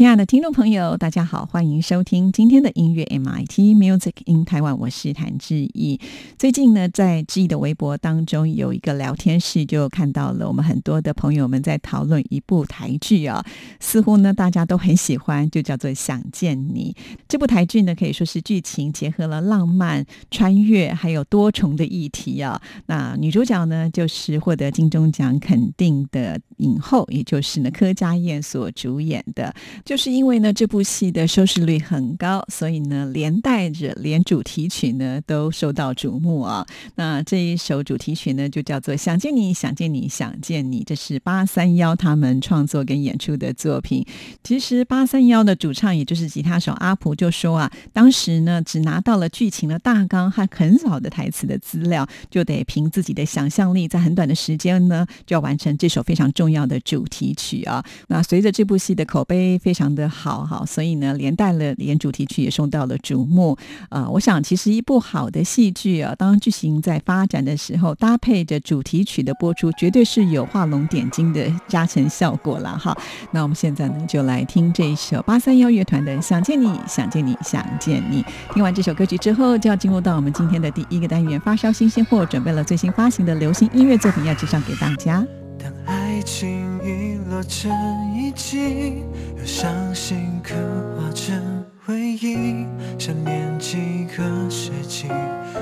亲爱的听众朋友，大家好，欢迎收听今天的音乐 MIT Music in Taiwan，我是谭志毅。最近呢，在志毅的微博当中有一个聊天室，就看到了我们很多的朋友们在讨论一部台剧啊，似乎呢大家都很喜欢，就叫做《想见你》。这部台剧呢，可以说是剧情结合了浪漫、穿越，还有多重的议题啊。那女主角呢，就是获得金钟奖肯定的影后，也就是呢柯佳燕所主演的。就是因为呢，这部戏的收视率很高，所以呢，连带着连主题曲呢都受到瞩目啊。那这一首主题曲呢，就叫做《想见你，想见你，想见你》，这是八三幺他们创作跟演出的作品。其实八三幺的主唱，也就是吉他手阿普就说啊，当时呢只拿到了剧情的大纲和很少的台词的资料，就得凭自己的想象力，在很短的时间呢就要完成这首非常重要的主题曲啊。那随着这部戏的口碑非常。非常的好哈，所以呢，连带了连主题曲也受到了瞩目。呃，我想其实一部好的戏剧啊，当剧情在发展的时候，搭配着主题曲的播出，绝对是有画龙点睛的加成效果了哈。那我们现在呢，就来听这一首八三幺乐团的《想见你，想见你，想见你》。听完这首歌曲之后，就要进入到我们今天的第一个单元——发烧新鲜货，准备了最新发行的流行音乐作品要介绍给大家。当爱情遗落成遗迹，又伤心刻画成回忆，想念几个世纪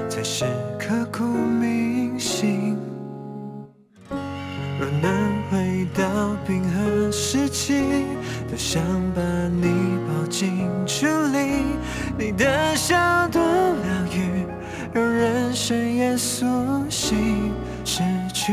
才是刻骨铭心。若能回到冰河时期，多想把你抱进处理，你的笑多疗愈，让人生也苏醒。失去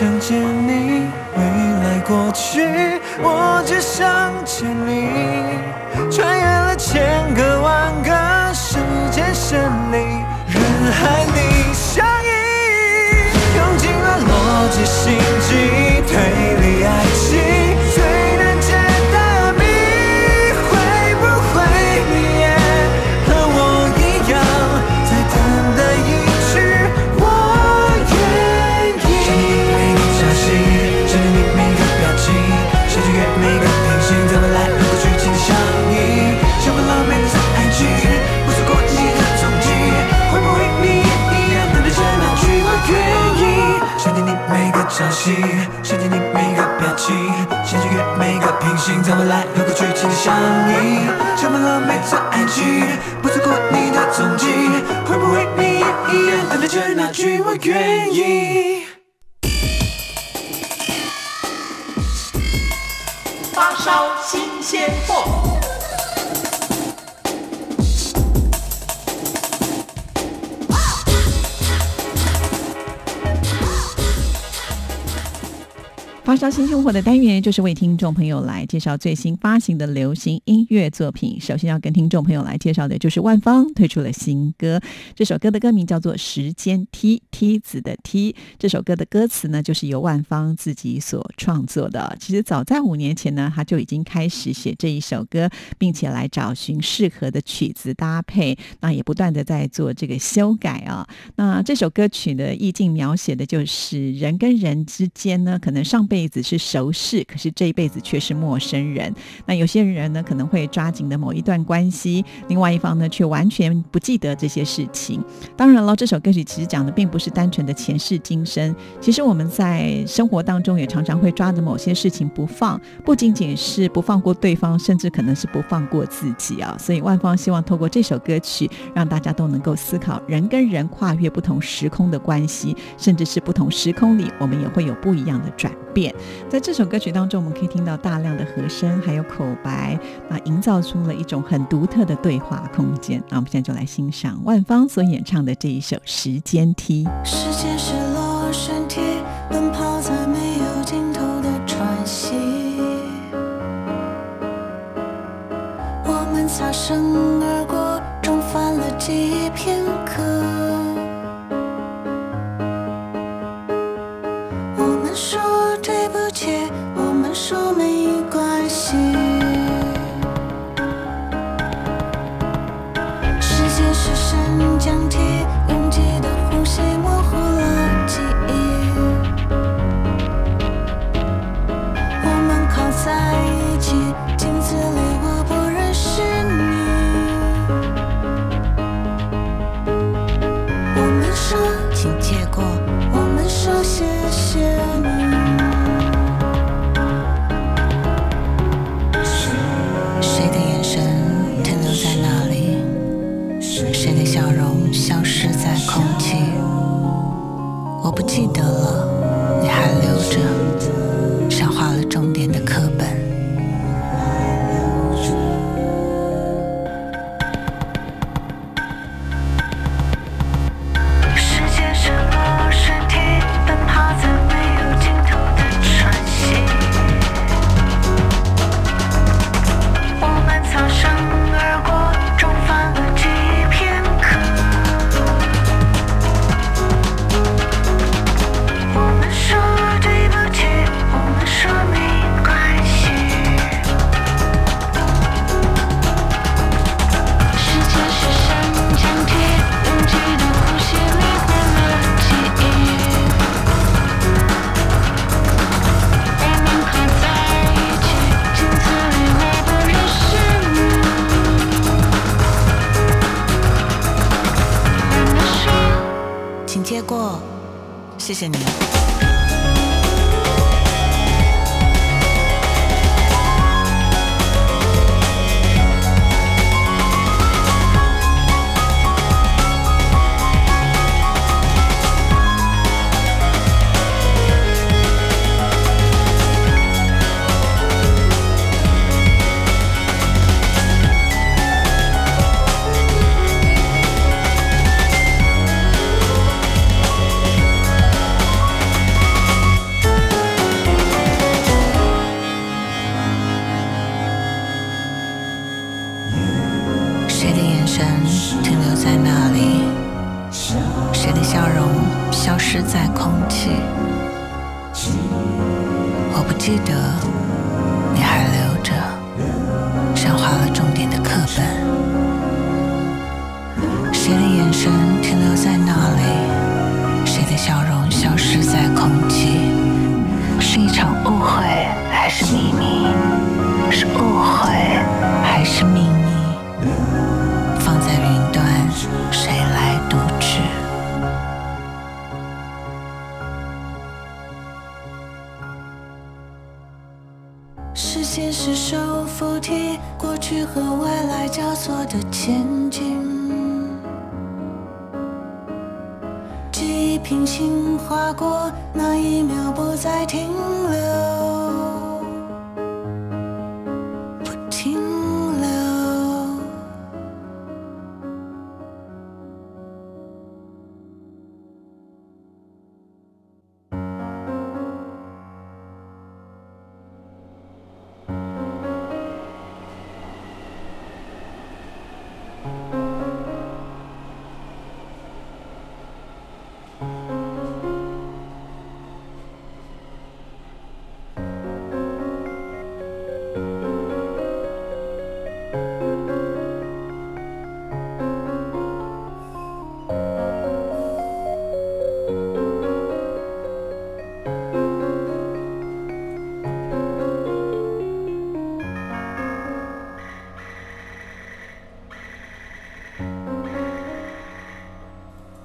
想见你，未来过去，我只想见你，想见你每个表情，想穿越每个平行，在未来有个剧情的相依，充满了每次爱情，不错过你的踪迹，会不会你也一样等待着那句我愿意？发烧新鲜货。发烧新生活的单元就是为听众朋友来介绍最新发行的流行音乐作品。首先要跟听众朋友来介绍的就是万芳推出了新歌，这首歌的歌名叫做《时间梯梯子的梯》。这首歌的歌词呢，就是由万芳自己所创作的。其实早在五年前呢，他就已经开始写这一首歌，并且来找寻适合的曲子搭配，那也不断的在做这个修改啊。那这首歌曲的意境描写的就是人跟人之间呢，可能上辈辈子是熟识，可是这一辈子却是陌生人。那有些人呢，可能会抓紧的某一段关系，另外一方呢，却完全不记得这些事情。当然了，这首歌曲其实讲的并不是单纯的前世今生，其实我们在生活当中也常常会抓着某些事情不放，不仅仅是不放过对方，甚至可能是不放过自己啊。所以万芳希望透过这首歌曲，让大家都能够思考人跟人跨越不同时空的关系，甚至是不同时空里，我们也会有不一样的转变。在这首歌曲当中，我们可以听到大量的和声，还有口白，那营造出了一种很独特的对话空间。那我们现在就来欣赏万芳所演唱的这一首《时间梯》。时间是螺旋梯，奔跑在没有尽头的喘息。我们擦身而过，中翻了几片刻。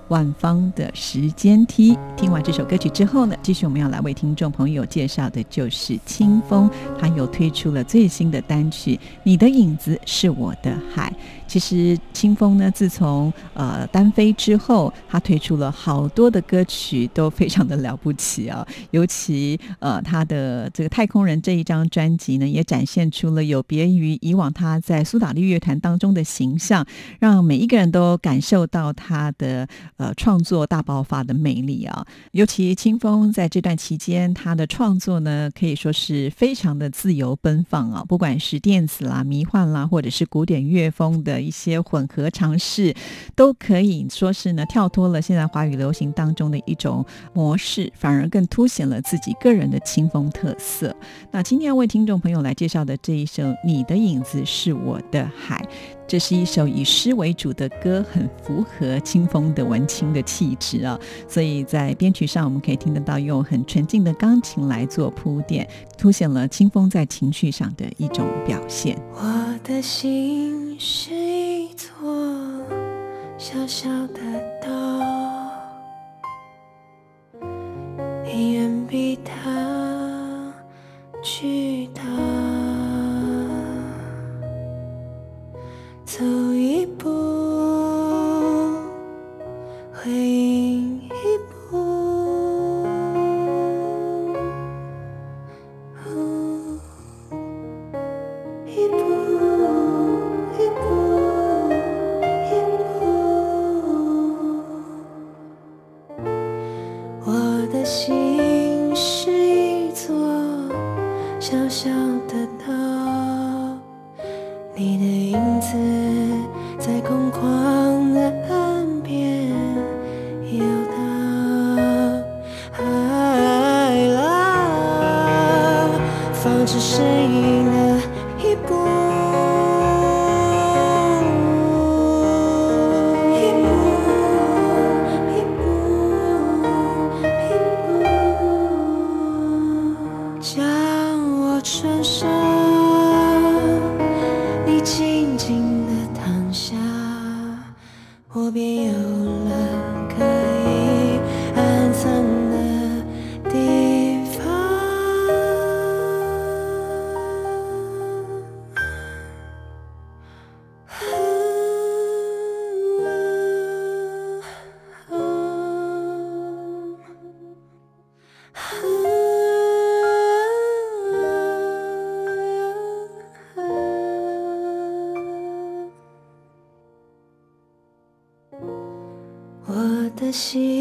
万芳的时间梯。听完这首歌曲之后呢，继续我们要来为听众朋友介绍的就是清风，他又推出了最新的单曲《你的影子是我的海》。其实清风呢，自从呃单飞之后，他推出了好多的歌曲，都非常的了不起啊。尤其呃他的这个《太空人》这一张专辑呢，也展现出了有别于以往他在苏打绿乐团当中的形象，让每一个人都感受到他的呃创作大爆发的魅力啊。尤其清风在这段期间，他的创作呢可以说是非常的自由奔放啊，不管是电子啦、迷幻啦，或者是古典乐风的一些混合尝试，都可以说是呢跳脱了现在华语流行当中的一种模式，反而更凸显了自己个人的清风特色。那今天要为听众朋友来介绍的这一首《你的影子是我的海》。这是一首以诗为主的歌，很符合清风的文青的气质啊，所以在编曲上我们可以听得到用很纯净的钢琴来做铺垫，凸显了清风在情绪上的一种表现。我的心是一座小小的岛，你远比它巨大。走一步，心。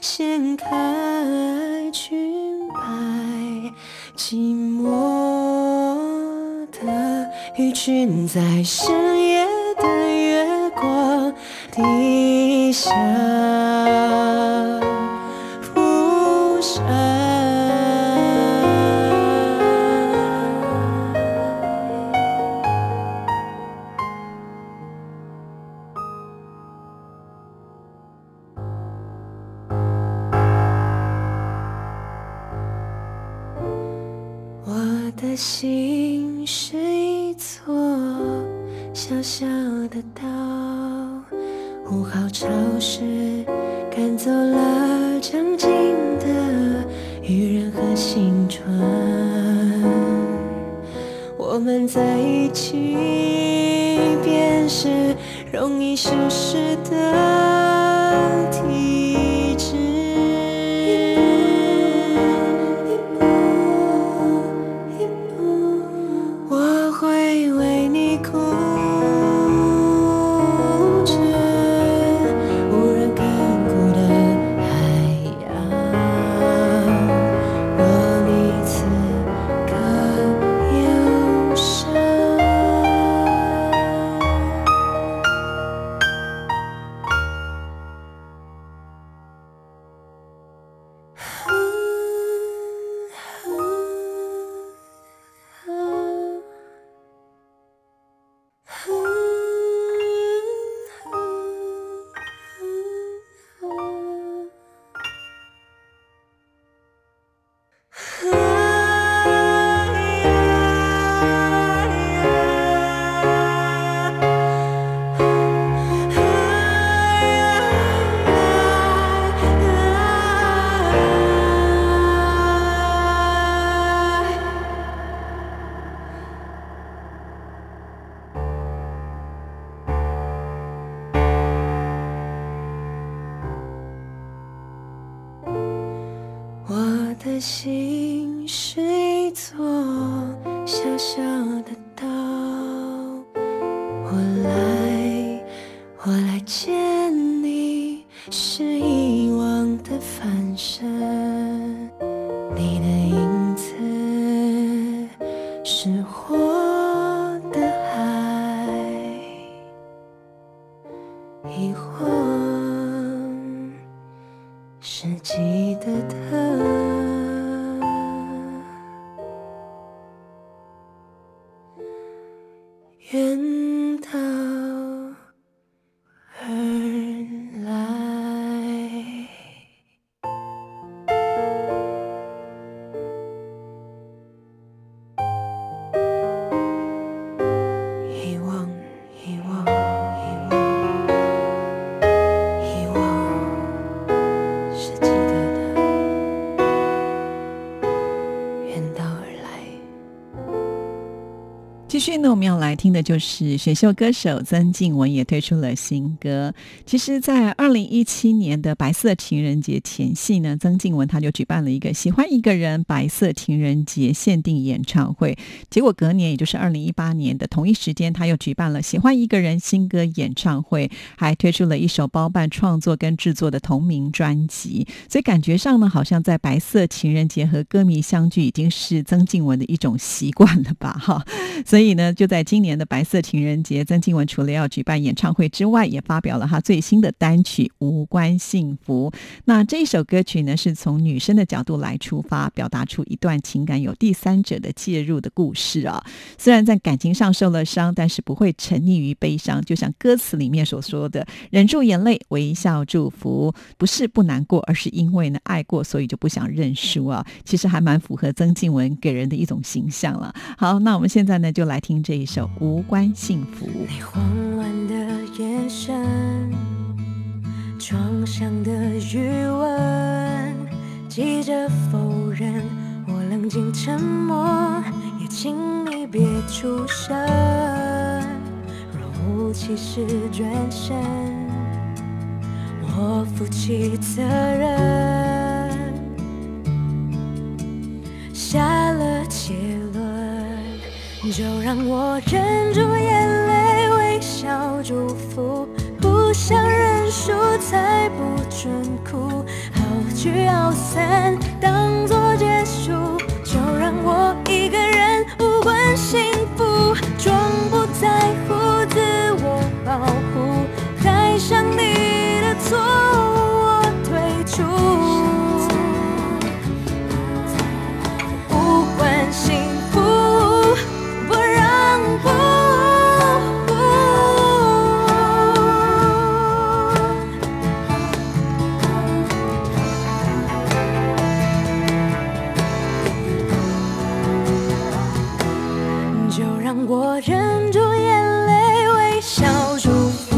掀开裙摆，寂寞的鱼群在深夜的月光底下。只是呢，我们要来听的就是选秀歌手曾静文也推出了新歌。其实，在二零一七年的白色情人节前夕呢，曾静文他就举办了一个“喜欢一个人”白色情人节限定演唱会。结果隔年，也就是二零一八年的同一时间，他又举办了“喜欢一个人”新歌演唱会，还推出了一首包办创作跟制作的同名专辑。所以感觉上呢，好像在白色情人节和歌迷相聚，已经是曾静文的一种习惯了吧？哈，所以呢，就在今年的白色情人节，曾静文除了要举办演唱会之外，也发表了她最新的单曲《无关幸福》。那这一首歌曲呢，是从女生的角度来出发，表达出一段情感有第三者的介入的故事啊。虽然在感情上受了伤，但是不会沉溺于悲伤，就像歌词里面所说的，忍住眼泪，微笑祝福，不是不难过，而是因为呢爱过，所以就不想认输啊。其实还蛮符合曾静文给人的一种形象了。好，那我们现在呢就来听这一首《无关幸福》。你慌乱的眼神，床上的余温，急着否认，我冷静沉默，也请你别出声。若无其事转身，我负起责任，下了结论。就让我忍住眼泪，微笑祝福，不想认输，才不准哭，好聚好散，当作结束。就让我一个人，无关幸福，让我忍住眼泪，微笑祝福，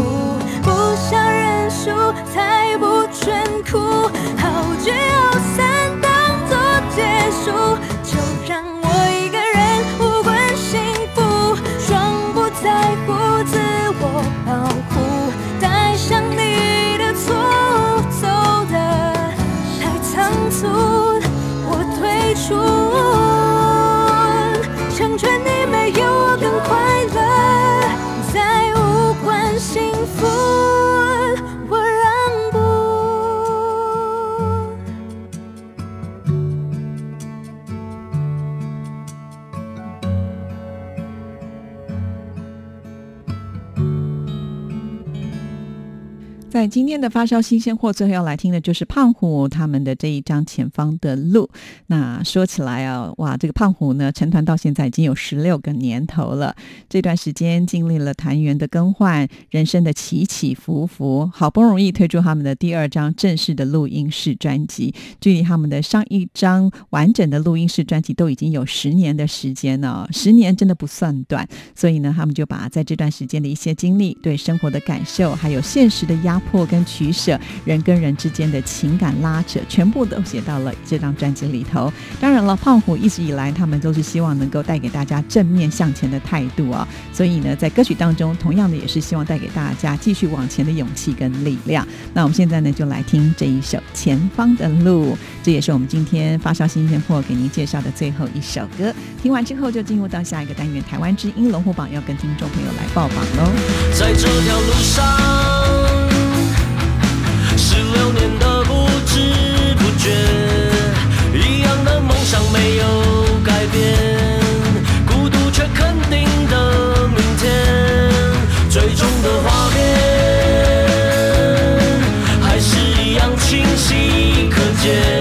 不想认输，才不准哭，好聚好散当作结束，就让今天的发烧新鲜货，最后要来听的就是胖虎他们的这一张《前方的路》。那说起来啊，哇，这个胖虎呢，成团到现在已经有十六个年头了。这段时间经历了团员的更换，人生的起起伏伏，好不容易推出他们的第二张正式的录音室专辑，距离他们的上一张完整的录音室专辑都已经有十年的时间了。十年真的不算短，所以呢，他们就把在这段时间的一些经历、对生活的感受，还有现实的压迫跟取舍，人跟人之间的情感拉扯，全部都写到了这张专辑里头。当然了，胖虎一直以来他们都是希望能够带给大家正面向前的态度啊，所以呢，在歌曲当中，同样的也是希望带给大家继续往前的勇气跟力量。那我们现在呢，就来听这一首《前方的路》，这也是我们今天发烧新鲜货给您介绍的最后一首歌。听完之后，就进入到下一个单元——台湾之音龙虎榜，要跟听众朋友来报榜喽。在这条路上，十六年的不知不觉，一样的梦想没有改变，孤独却肯定的明天，最终的画面还是一样清晰可见，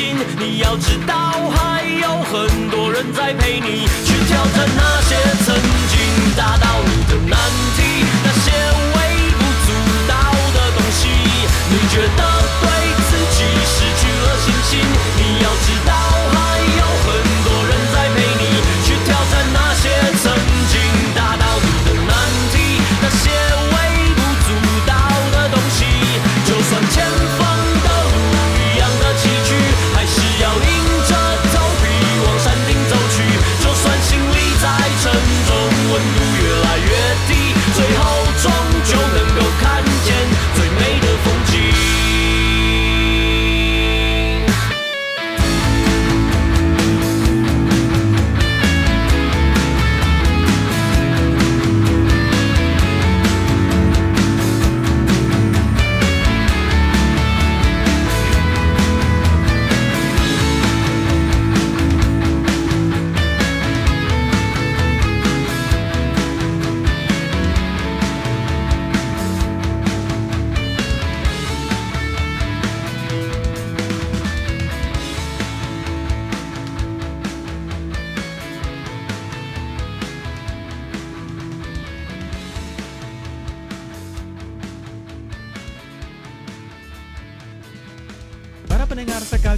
你要知道还有很多人在陪你去挑战那些曾经打倒你的难题，那些微不足道的东西。你觉得对自己失去了信心，Mais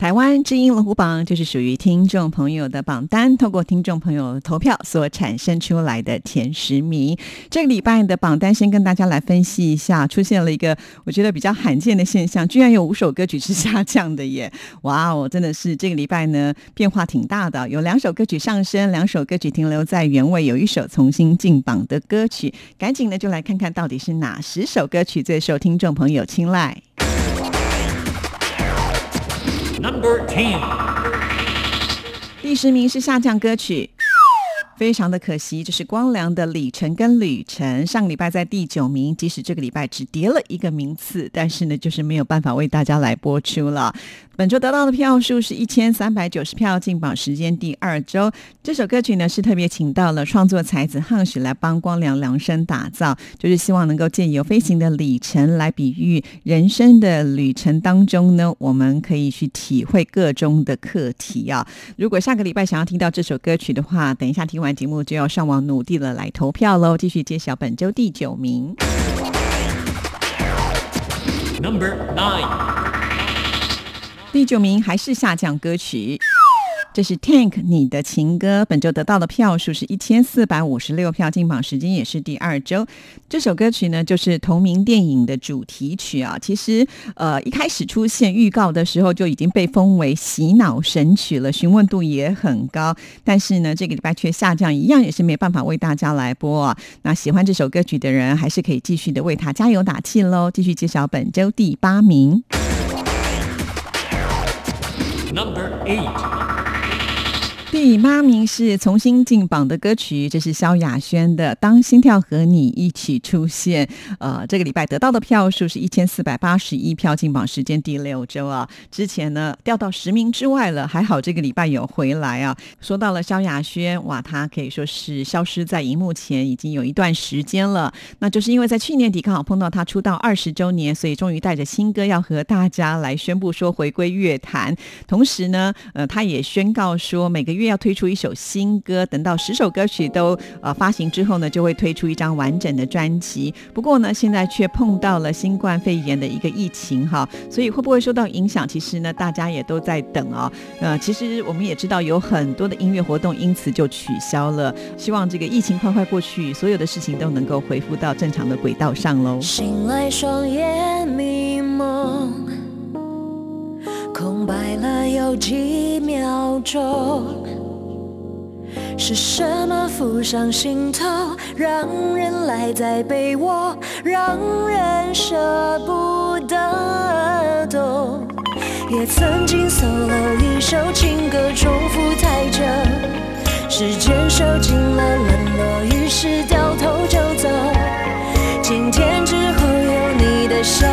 台湾之音龙虎榜就是属于听众朋友的榜单，透过听众朋友投票所产生出来的前十名。这个礼拜的榜单，先跟大家来分析一下，出现了一个我觉得比较罕见的现象，居然有五首歌曲是下降的耶！哇哦，真的是这个礼拜呢变化挺大的，有两首歌曲上升，两首歌曲停留在原位，有一首重新进榜的歌曲。赶紧呢就来看看到底是哪十首歌曲最受听众朋友青睐。Number Ten，第十名是下降歌曲。非常的可惜，这是光良的《里程》跟《旅程》，上个礼拜在第九名，即使这个礼拜只跌了一个名次，但是呢，就是没有办法为大家来播出了。本周得到的票数是一千三百九十票，进榜时间第二周。这首歌曲呢是特别请到了创作才子汉许来帮光良量身打造，就是希望能够借由飞行的里程来比喻人生的旅程当中呢，我们可以去体会各种的课题啊。如果下个礼拜想要听到这首歌曲的话，等一下听完节目就要上网努力的来投票喽，继续揭晓本周第九名。Number Nine 第九名还是下降歌曲。这是 Tank 你的情歌，本周得到的票数是一千四百五十六票，进榜时间也是第二周。这首歌曲呢，就是同名电影的主题曲啊。其实，呃，一开始出现预告的时候就已经被封为洗脑神曲了，询问度也很高。但是呢，这个礼拜却下降，一样也是没办法为大家来播啊。那喜欢这首歌曲的人，还是可以继续的为他加油打气喽。继续揭晓本周第八名。Number 8. 第八名是重新进榜的歌曲，这是萧亚轩的《当心跳和你一起出现》。呃，这个礼拜得到的票数是一千四百八十一票，进榜时间第六周啊。之前呢掉到十名之外了，还好这个礼拜有回来啊。说到了萧亚轩，哇，她可以说是消失在荧幕前已经有一段时间了。那就是因为在去年底刚好碰到她出道二十周年，所以终于带着新歌要和大家来宣布说回归乐坛。同时呢，呃，她也宣告说每个月要推出一首新歌，等到十首歌曲都呃发行之后呢，就会推出一张完整的专辑。不过呢，现在却碰到了新冠肺炎的一个疫情哈，所以会不会受到影响？其实呢，大家也都在等哦。呃，其实我们也知道有很多的音乐活动因此就取消了。希望这个疫情快快过去，所有的事情都能够恢复到正常的轨道上喽。醒来，双眼迷蒙，空白了有几秒钟。是什么浮上心头，让人赖在被窝，让人舍不得懂？也曾经 solo 一首情歌，重复太久，时间受尽了冷落，于是掉头就走。今天之后有你的笑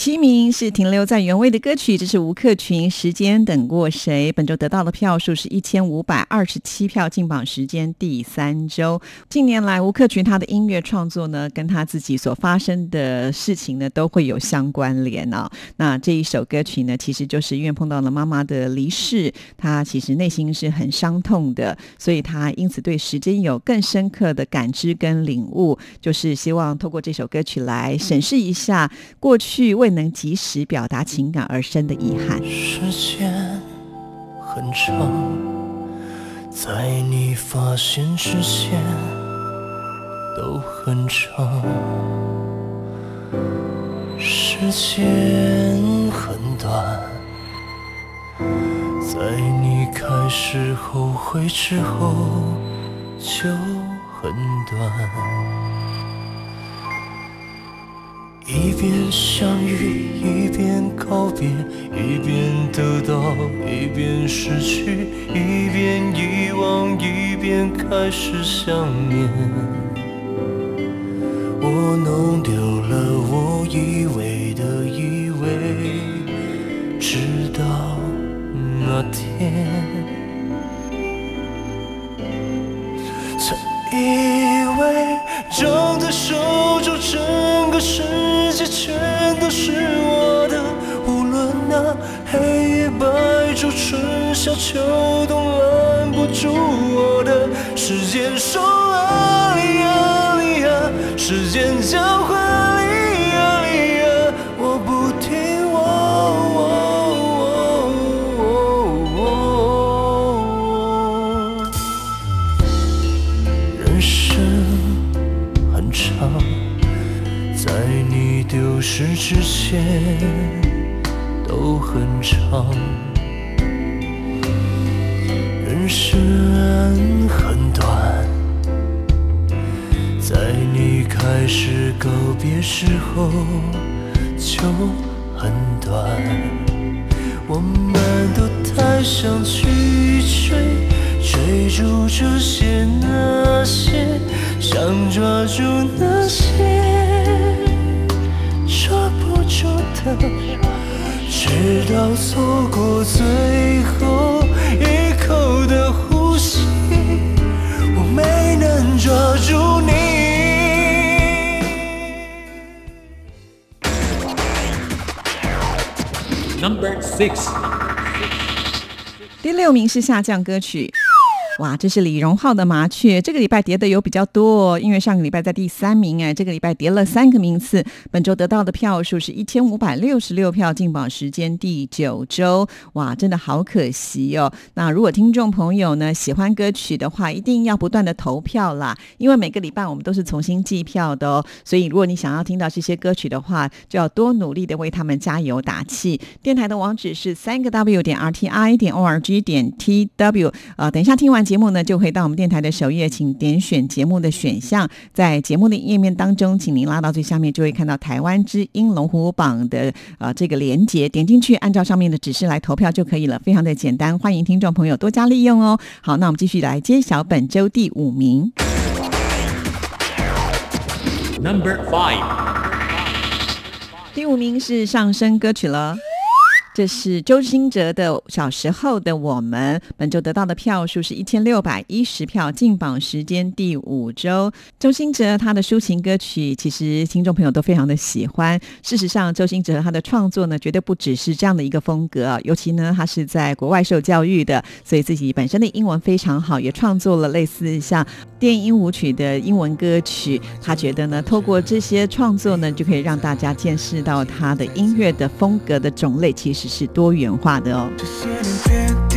第七名是停留在原位的歌曲，这是吴克群《时间等过谁》。本周得到的票数是一千五百二十七票，进榜时间第三周。近年来，吴克群他的音乐创作呢，跟他自己所发生的事情呢，都会有相关联啊。那这一首歌曲呢，其实就是因为碰到了妈妈的离世，他其实内心是很伤痛的，所以他因此对时间有更深刻的感知跟领悟，就是希望透过这首歌曲来审视一下过。去未能及时表达情感而生的遗憾。时间很长，在你发现之前都很长。时间很短，在你开始后悔之后就很短。一边相遇，一边告别，一边得到，一边失去，一边遗忘，一边开始想念。我弄丢了我以为的以为，直到那天，以为张在手中整个世。界全都是我的，无论那黑夜白昼春夏秋冬，拦不住我的。时间说啊哩啊哩啊，时间教会长，人生很短，在你开始告别时候就很短。我们都太想去追，追逐这些那些，想抓住那些抓不住的。直到错过最后一口的呼吸，我没能抓住你。Number six，第六名是下降歌曲。哇，这是李荣浩的《麻雀》，这个礼拜跌的有比较多，因为上个礼拜在第三名，哎，这个礼拜跌了三个名次。本周得到的票数是一千五百六十六票，进榜时间第九周。哇，真的好可惜哦。那如果听众朋友呢喜欢歌曲的话，一定要不断的投票啦，因为每个礼拜我们都是重新计票的哦。所以如果你想要听到这些歌曲的话，就要多努力的为他们加油打气。电台的网址是三个 W 点 R T I 点 O R G 点 T W。呃，等一下听完。节目呢，就会到我们电台的首页，请点选节目的选项，在节目的页面当中，请您拉到最下面，就会看到台湾之音龙虎榜的呃这个连接，点进去，按照上面的指示来投票就可以了，非常的简单，欢迎听众朋友多加利用哦。好，那我们继续来揭晓本周第五名，Number Five，第五名是上升歌曲了。这是周兴哲的《小时候的我们》，本周得到的票数是一千六百一十票，进榜时间第五周。周兴哲他的抒情歌曲，其实听众朋友都非常的喜欢。事实上，周兴哲他的创作呢，绝对不只是这样的一个风格。尤其呢，他是在国外受教育的，所以自己本身的英文非常好，也创作了类似像电音舞曲的英文歌曲。他觉得呢，透过这些创作呢，就可以让大家见识到他的音乐的风格的种类，其实。只是多元化的哦。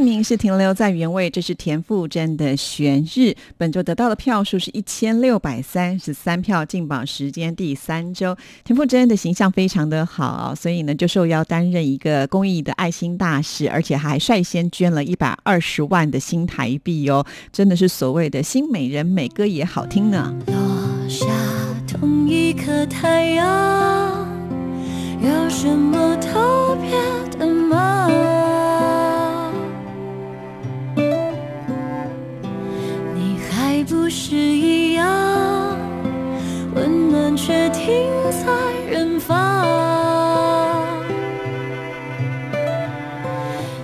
名是停留在原位，这是田馥甄的《悬日》，本周得到的票数是一千六百三十三票，进榜时间第三周。田馥甄的形象非常的好，所以呢就受邀担任一个公益的爱心大使，而且还率先捐了一百二十万的新台币哦，真的是所谓的新美人，美歌也好听呢。落下同一颗太阳，有什么特别的吗？是一样，温暖却停在远方。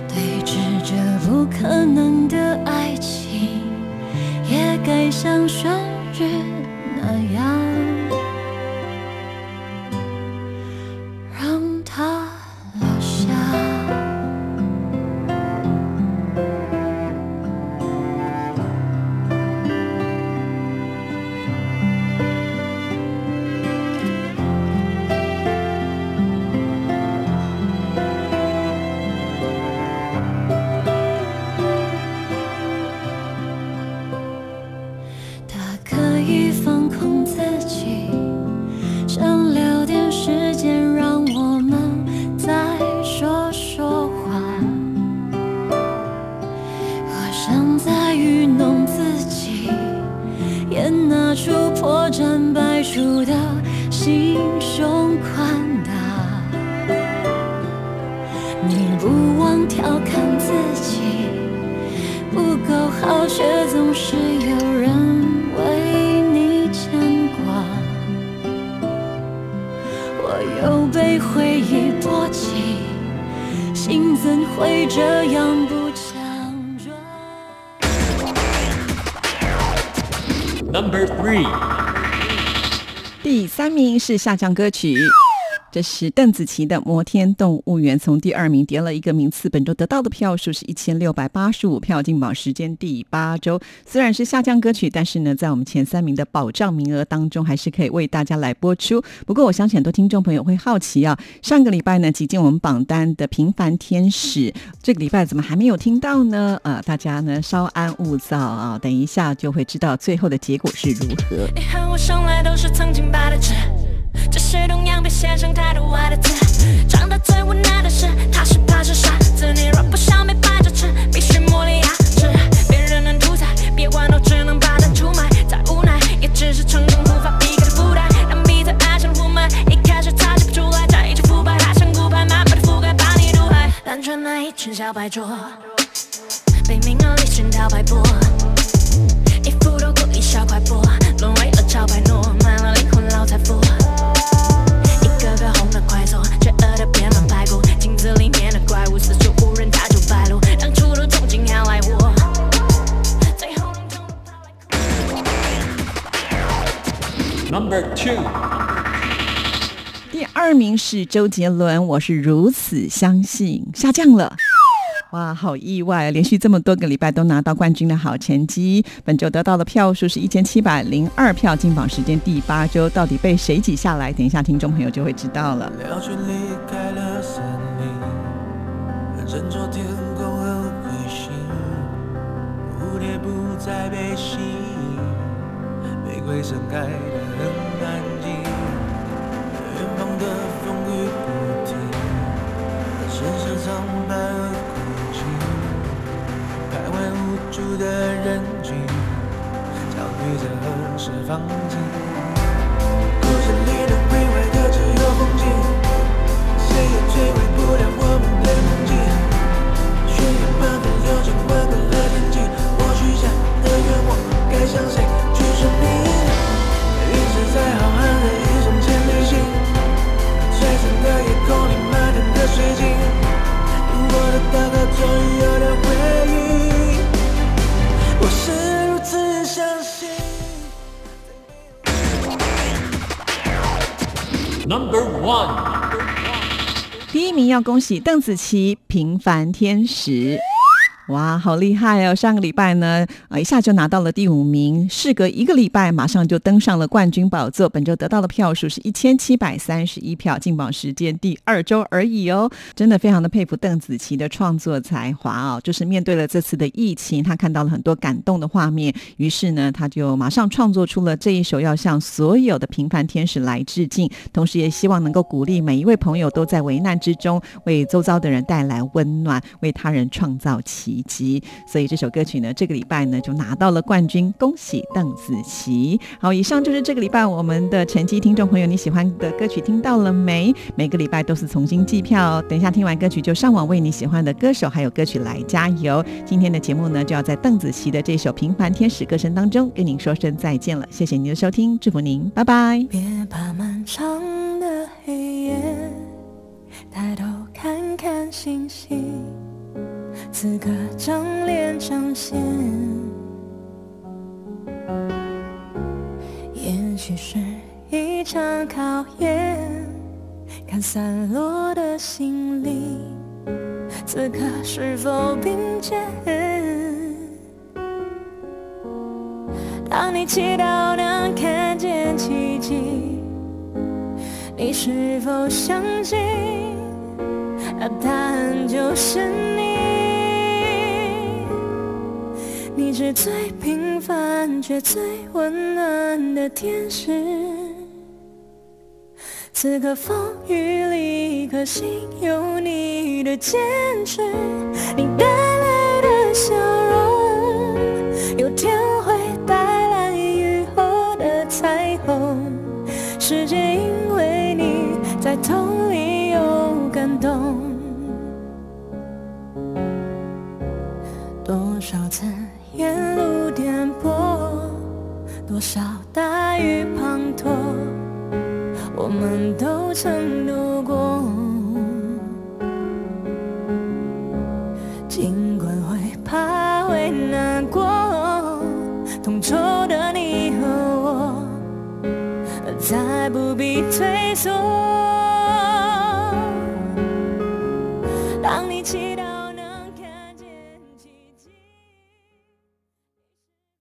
对峙着不可能的爱情，也该像旋不忘调侃自己不够好，却总是有人为你牵挂。我又被回忆波及，心怎会这样不强壮？Number three. 第三名是下降歌曲。这是邓紫棋的《摩天动物园》，从第二名跌了一个名次。本周得到的票数是一千六百八十五票，进榜时间第八周。虽然是下降歌曲，但是呢，在我们前三名的保障名额当中，还是可以为大家来播出。不过，我相信很多听众朋友会好奇啊，上个礼拜呢挤进我们榜单的《平凡天使》，这个礼拜怎么还没有听到呢？呃，大家呢稍安勿躁啊，等一下就会知道最后的结果是如何。你和我生来都是曾经的纸，只是同样被写上太多坏的字。长大最无奈的是，他是怕是傻子。你若不想被掰着吃，必须磨练牙齿。别人能主宰，别管都只能把它出卖。再无奈，也只是成功无法避开的负担。让彼此爱上雾霾，一开始察觉不出来，在一起腐败，它像骨牌，慢慢的覆盖，把你毒害。单。纯那一群小白桌，被名而利熏陶摆布。一副都故意小快活，沦为是周杰伦，我是如此相信，下降了。哇，好意外！连续这么多个礼拜都拿到冠军的好成绩，本周得到的票数是一千七百零二票，进榜时间第八周，到底被谁挤下来？等一下听众朋友就会知道了。离开了森林，天空和彗星，蝴蝶不再被吸引，玫瑰盛开得上苍白和孤寂，徘徊无助的人群，焦虑着何时放晴。故事里能毁坏的只有风景，谁也摧毁不了我们的梦境。血液般的流进温暖了天际，我许下的愿望该向谁去证明？陨石在浩瀚的一瞬间旅行，璀璨的夜空里漫天的水晶，的祷告终于有了回忆。我是如此相信。Number one. 第一名要恭喜邓紫棋《平凡天使》。哇，好厉害哦！上个礼拜呢，啊，一下就拿到了第五名，事隔一个礼拜，马上就登上了冠军宝座。本周得到的票数是一千七百三十一票，进榜时间第二周而已哦。真的非常的佩服邓紫棋的创作才华哦，就是面对了这次的疫情，她看到了很多感动的画面，于是呢，她就马上创作出了这一首，要向所有的平凡天使来致敬，同时也希望能够鼓励每一位朋友都在危难之中，为周遭的人带来温暖，为他人创造奇以及。所以这首歌曲呢，这个礼拜呢就拿到了冠军，恭喜邓紫棋。好，以上就是这个礼拜我们的成绩。听众朋友，你喜欢的歌曲听到了没？每个礼拜都是重新计票，等一下听完歌曲就上网为你喜欢的歌手还有歌曲来加油。今天的节目呢，就要在邓紫棋的这首《平凡天使》歌声当中跟您说声再见了。谢谢您的收听，祝福您，拜拜。别怕漫长的黑夜，抬头看看星星，此刻正脸彰显。也许是一场考验，看散落的心灵，此刻是否并肩？当你祈祷能看见奇迹，你是否相信？那答案就是你。是最平凡却最温暖的天使。此刻风雨里，一颗心有你的坚持，你带来的笑容，多少大雨滂沱，我们都